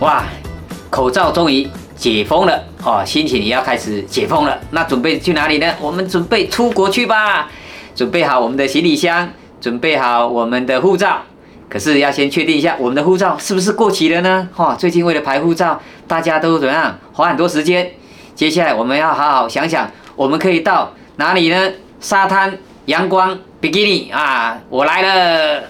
哇，口罩终于解封了哦，心情也要开始解封了。那准备去哪里呢？我们准备出国去吧，准备好我们的行李箱，准备好我们的护照。可是要先确定一下我们的护照是不是过期了呢？哈，最近为了排护照，大家都怎么样花很多时间。接下来我们要好好想想，我们可以到哪里呢？沙滩、阳光、比基尼啊，我来了。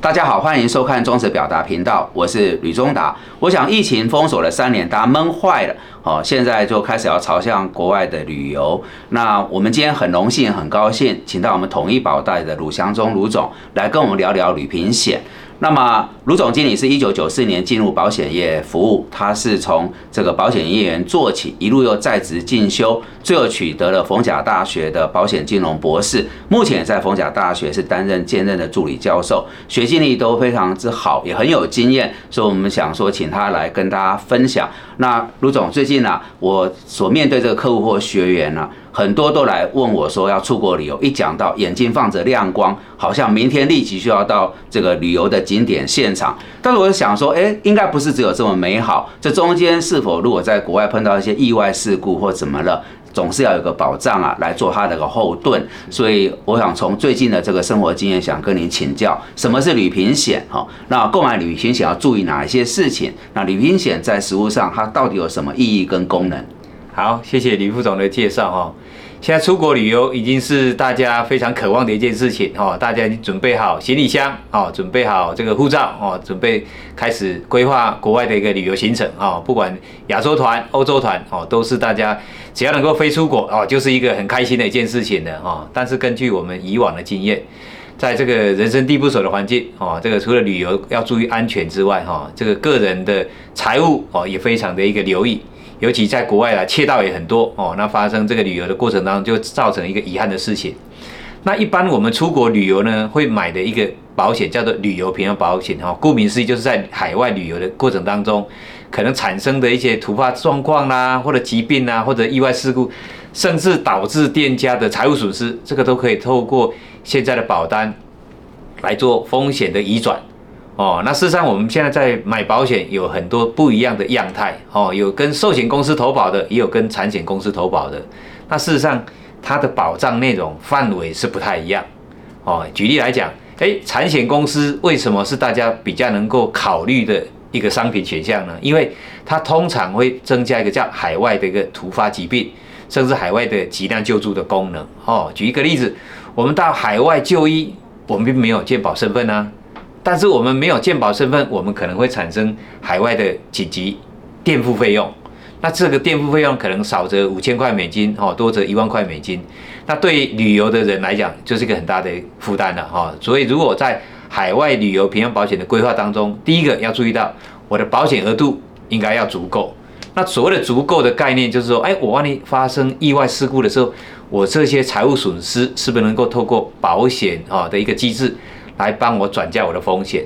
大家好，欢迎收看忠实表达频道，我是吕中达。我想疫情封锁了三年，大家闷坏了，哦，现在就开始要朝向国外的旅游。那我们今天很荣幸、很高兴，请到我们统一保代的鲁祥忠鲁总来跟我们聊聊旅平险。那么，卢总经理是一九九四年进入保险业服务，他是从这个保险业员做起，一路又在职进修，最后取得了逢甲大学的保险金融博士，目前在逢甲大学是担任兼任的助理教授，学经历都非常之好，也很有经验，所以我们想说请他来跟大家分享。那卢总最近呢，我所面对这个客户或学员呢？很多都来问我说要出国旅游，一讲到眼睛放着亮光，好像明天立即就要到这个旅游的景点现场。但是我想说，哎，应该不是只有这么美好。这中间是否如果在国外碰到一些意外事故或怎么了，总是要有个保障啊，来做他的个后盾。所以我想从最近的这个生活经验，想跟您请教，什么是旅行险？哈，那购买旅行险要注意哪一些事情？那旅行险在实物上它到底有什么意义跟功能？好，谢谢李副总的介绍哈。现在出国旅游已经是大家非常渴望的一件事情哈，大家已经准备好行李箱哦，准备好这个护照哦，准备开始规划国外的一个旅游行程哦。不管亚洲团、欧洲团哦，都是大家只要能够飞出国哦，就是一个很开心的一件事情的哦。但是根据我们以往的经验，在这个人生地不熟的环境哦，这个除了旅游要注意安全之外哈，这个个人的财务哦也非常的一个留意。尤其在国外啊，窃盗也很多哦。那发生这个旅游的过程当中，就造成一个遗憾的事情。那一般我们出国旅游呢，会买的一个保险叫做旅游平安保险哈。顾名思义，就是在海外旅游的过程当中，可能产生的一些突发状况啦，或者疾病啊，或者意外事故，甚至导致店家的财务损失，这个都可以透过现在的保单来做风险的移转。哦，那事实上我们现在在买保险有很多不一样的样态哦，有跟寿险公司投保的，也有跟产险公司投保的。那事实上它的保障内容范围是不太一样哦。举例来讲，诶，产险公司为什么是大家比较能够考虑的一个商品选项呢？因为它通常会增加一个叫海外的一个突发疾病，甚至海外的急难救助的功能。哦，举一个例子，我们到海外就医，我们并没有健保身份呢。但是我们没有健保身份，我们可能会产生海外的紧急垫付费用。那这个垫付费用可能少则五千块美金，哦，多则一万块美金。那对旅游的人来讲，就是一个很大的负担了，哈。所以如果在海外旅游平安保险的规划当中，第一个要注意到我的保险额度应该要足够。那所谓的足够的概念，就是说，哎，我万一发生意外事故的时候，我这些财务损失是不是能够透过保险啊的一个机制？来帮我转嫁我的风险。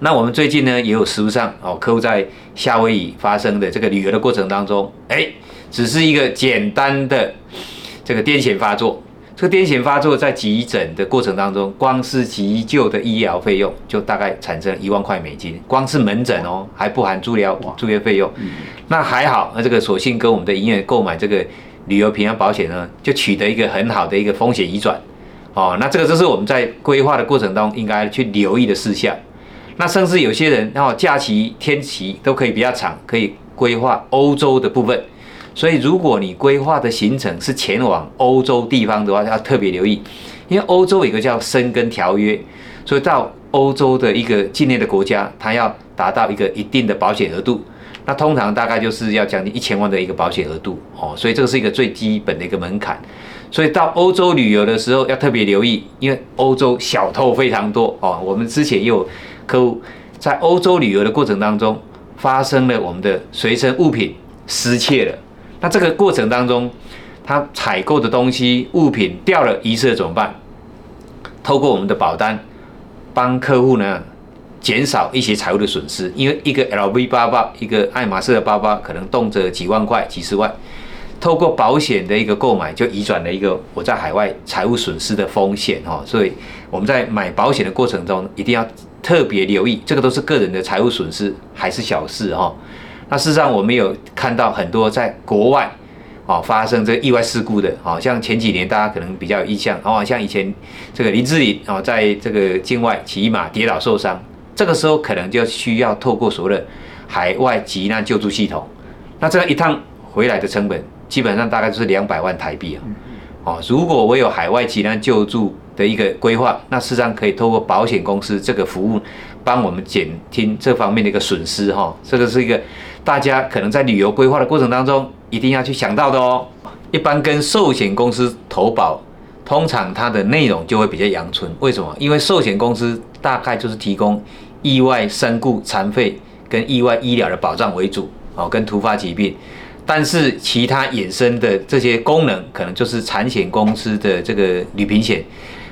那我们最近呢，也有实务上哦，客户在夏威夷发生的这个旅游的过程当中，哎，只是一个简单的这个癫痫发作。这个癫痫发作在急诊的过程当中，光是急救的医疗费用就大概产生一万块美金，光是门诊哦，还不含住疗住院费用。那还好，那这个索性跟我们的医院购买这个旅游平安保险呢，就取得一个很好的一个风险移转。哦，那这个就是我们在规划的过程当中应该去留意的事项。那甚至有些人，然后假期天期都可以比较长，可以规划欧洲的部分。所以，如果你规划的行程是前往欧洲地方的话，要特别留意，因为欧洲有一个叫申根条约，所以到欧洲的一个境内的国家，它要达到一个一定的保险额度，那通常大概就是要将近一千万的一个保险额度哦。所以这个是一个最基本的一个门槛。所以到欧洲旅游的时候要特别留意，因为欧洲小偷非常多哦。我们之前也有客户在欧洲旅游的过程当中发生了我们的随身物品失窃了。那这个过程当中，他采购的东西物品掉了遗失了怎么办？透过我们的保单帮客户呢减少一些财务的损失，因为一个 LV 包包、一个爱马仕的包包可能动辄几万块、几十万。透过保险的一个购买，就移转了一个我在海外财务损失的风险哈。所以我们在买保险的过程中，一定要特别留意，这个都是个人的财务损失，还是小事哈。那事实上，我们有看到很多在国外哦发生这个意外事故的，哦，像前几年大家可能比较有印象哦，像以前这个林志玲哦，在这个境外骑马跌倒受伤，这个时候可能就需要透过所谓的海外急难救助系统，那这样一趟回来的成本基本上大概就是两百万台币啊，哦，如果我有海外急难救助的一个规划，那事实上可以透过保险公司这个服务，帮我们减轻这方面的一个损失哈，这个是一个。大家可能在旅游规划的过程当中，一定要去想到的哦。一般跟寿险公司投保，通常它的内容就会比较阳春。为什么？因为寿险公司大概就是提供意外身故、残废跟意外医疗的保障为主哦，跟突发疾病。但是其他衍生的这些功能，可能就是产险公司的这个旅平险。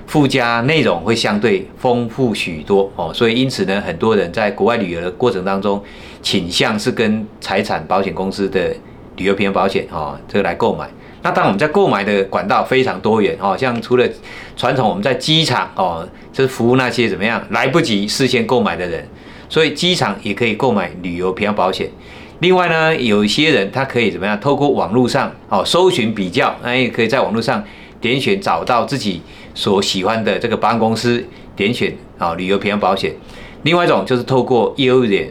附加内容会相对丰富许多哦，所以因此呢，很多人在国外旅游的过程当中，倾向是跟财产保险公司的旅游平安保险哦，这个来购买。那当我们在购买的管道非常多元哦，像除了传统我们在机场哦，就是服务那些怎么样来不及事先购买的人，所以机场也可以购买旅游平安保险。另外呢，有一些人他可以怎么样，透过网络上哦搜寻比较，那也可以在网络上点选找到自己。所喜欢的这个保险公司点选啊，旅游平安保险。另外一种就是透过业务员，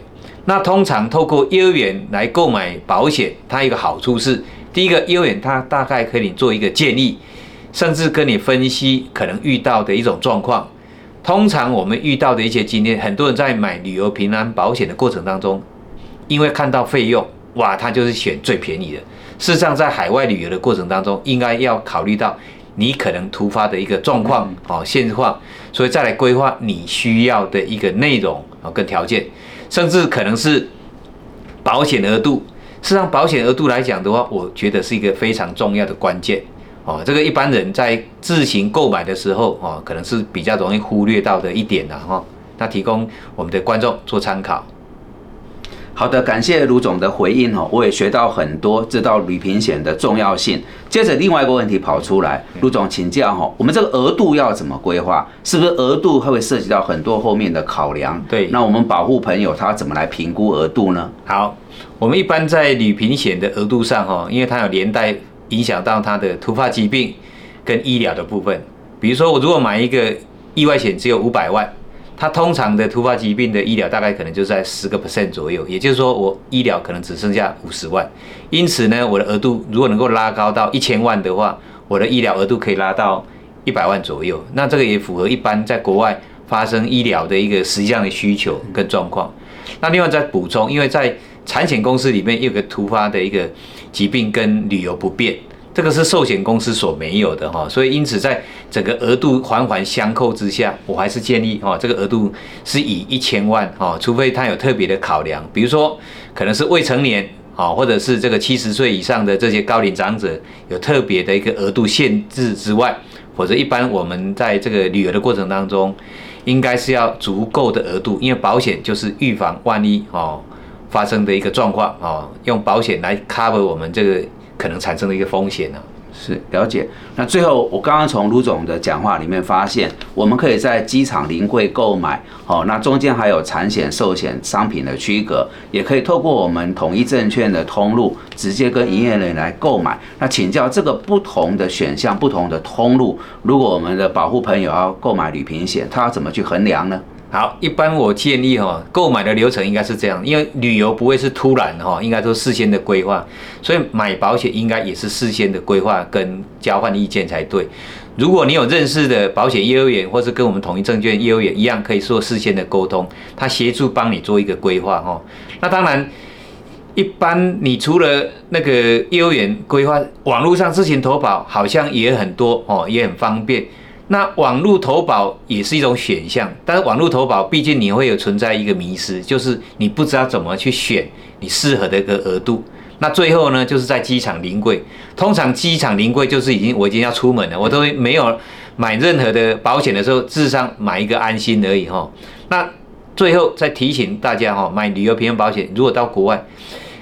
那通常透过业务员来购买保险，它一个好处是，第一个业务员他大概可以做一个建议，甚至跟你分析可能遇到的一种状况。通常我们遇到的一些经验，很多人在买旅游平安保险的过程当中，因为看到费用，哇，他就是选最便宜的。事实上，在海外旅游的过程当中，应该要考虑到。你可能突发的一个状况，哦，现况，所以再来规划你需要的一个内容啊，跟条件，甚至可能是保险额度。事实上，保险额度来讲的话，我觉得是一个非常重要的关键，哦，这个一般人在自行购买的时候，哦，可能是比较容易忽略到的一点的哈。那提供我们的观众做参考。好的，感谢卢总的回应哦，我也学到很多，知道旅平险的重要性。接着另外一个问题跑出来，卢总请教哈，我们这个额度要怎么规划？是不是额度会涉及到很多后面的考量？对，那我们保护朋友他怎么来评估额度呢？好，我们一般在旅平险的额度上哈，因为它有连带影响到它的突发疾病跟医疗的部分。比如说我如果买一个意外险，只有五百万。它通常的突发疾病的医疗大概可能就在十个 percent 左右，也就是说我医疗可能只剩下五十万，因此呢，我的额度如果能够拉高到一千万的话，我的医疗额度可以拉到一百万左右。那这个也符合一般在国外发生医疗的一个实际上的需求跟状况。那另外再补充，因为在产险公司里面有个突发的一个疾病跟旅游不便。这个是寿险公司所没有的哈，所以因此在整个额度环环相扣之下，我还是建议哈，这个额度是以一千万哈，除非他有特别的考量，比如说可能是未成年啊，或者是这个七十岁以上的这些高龄长者有特别的一个额度限制之外，否则一般我们在这个旅游的过程当中，应该是要足够的额度，因为保险就是预防万一哦发生的一个状况哦，用保险来 cover 我们这个。可能产生的一个风险呢？是了解。那最后，我刚刚从卢总的讲话里面发现，我们可以在机场临柜购买，哦，那中间还有产险、寿险商品的区隔，也可以透过我们统一证券的通路，直接跟营业人员来购买。那请教这个不同的选项、不同的通路，如果我们的保护朋友要购买旅平险，他要怎么去衡量呢？好，一般我建议哈，购买的流程应该是这样，因为旅游不会是突然哈，应该都事先的规划，所以买保险应该也是事先的规划跟交换意见才对。如果你有认识的保险业务员，或是跟我们统一证券业务员一样，可以做事先的沟通，他协助帮你做一个规划哈。那当然，一般你除了那个业务员规划，网络上自行投保好像也很多哦，也很方便。那网络投保也是一种选项，但是网络投保毕竟你会有存在一个迷失，就是你不知道怎么去选你适合的一个额度。那最后呢，就是在机场临柜，通常机场临柜就是已经我已经要出门了，我都没有买任何的保险的时候，至少买一个安心而已哈。那最后再提醒大家哈，买旅游平安保险，如果到国外，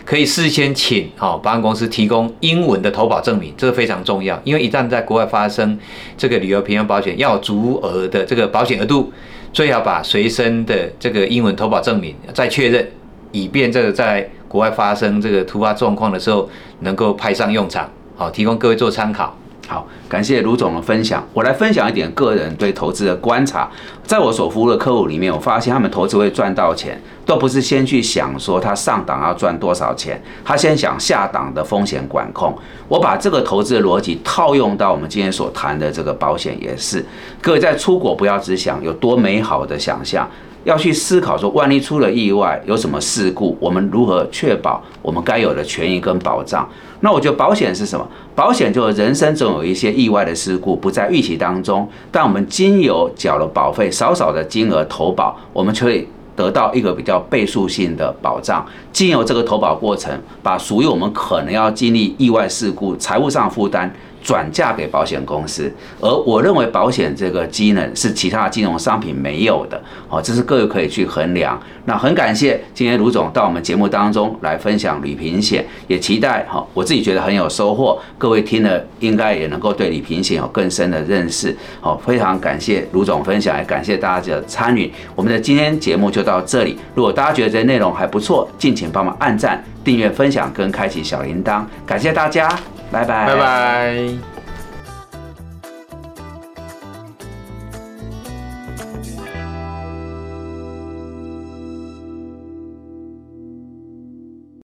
可以事先请哦保险公司提供英文的投保证明，这个非常重要，因为一旦在国外发生这个旅游平安保险，要足额的这个保险额度，最好把随身的这个英文投保证明再确认，以便这个在国外发生这个突发状况的时候能够派上用场，好，提供各位做参考。好，感谢卢总的分享。我来分享一点个人对投资的观察。在我所服务的客户里面，我发现他们投资会赚到钱，都不是先去想说他上档要赚多少钱，他先想下档的风险管控。我把这个投资的逻辑套用到我们今天所谈的这个保险也是。各位在出国不要只想有多美好的想象。要去思考说，万一出了意外，有什么事故，我们如何确保我们该有的权益跟保障？那我觉得保险是什么？保险就是人生总有一些意外的事故不在预期当中，但我们经由缴了保费，少少的金额投保，我们就会得到一个比较倍数性的保障。经由这个投保过程，把属于我们可能要经历意外事故财务上负担。转嫁给保险公司，而我认为保险这个机能是其他金融商品没有的，哦，这是各位可以去衡量。那很感谢今天卢总到我们节目当中来分享旅平险，也期待哈，我自己觉得很有收获，各位听了应该也能够对旅平险有更深的认识。好，非常感谢卢总分享，也感谢大家的参与。我们的今天节目就到这里，如果大家觉得这内容还不错，敬请帮忙按赞、订阅、分享跟开启小铃铛，感谢大家。拜拜，拜拜。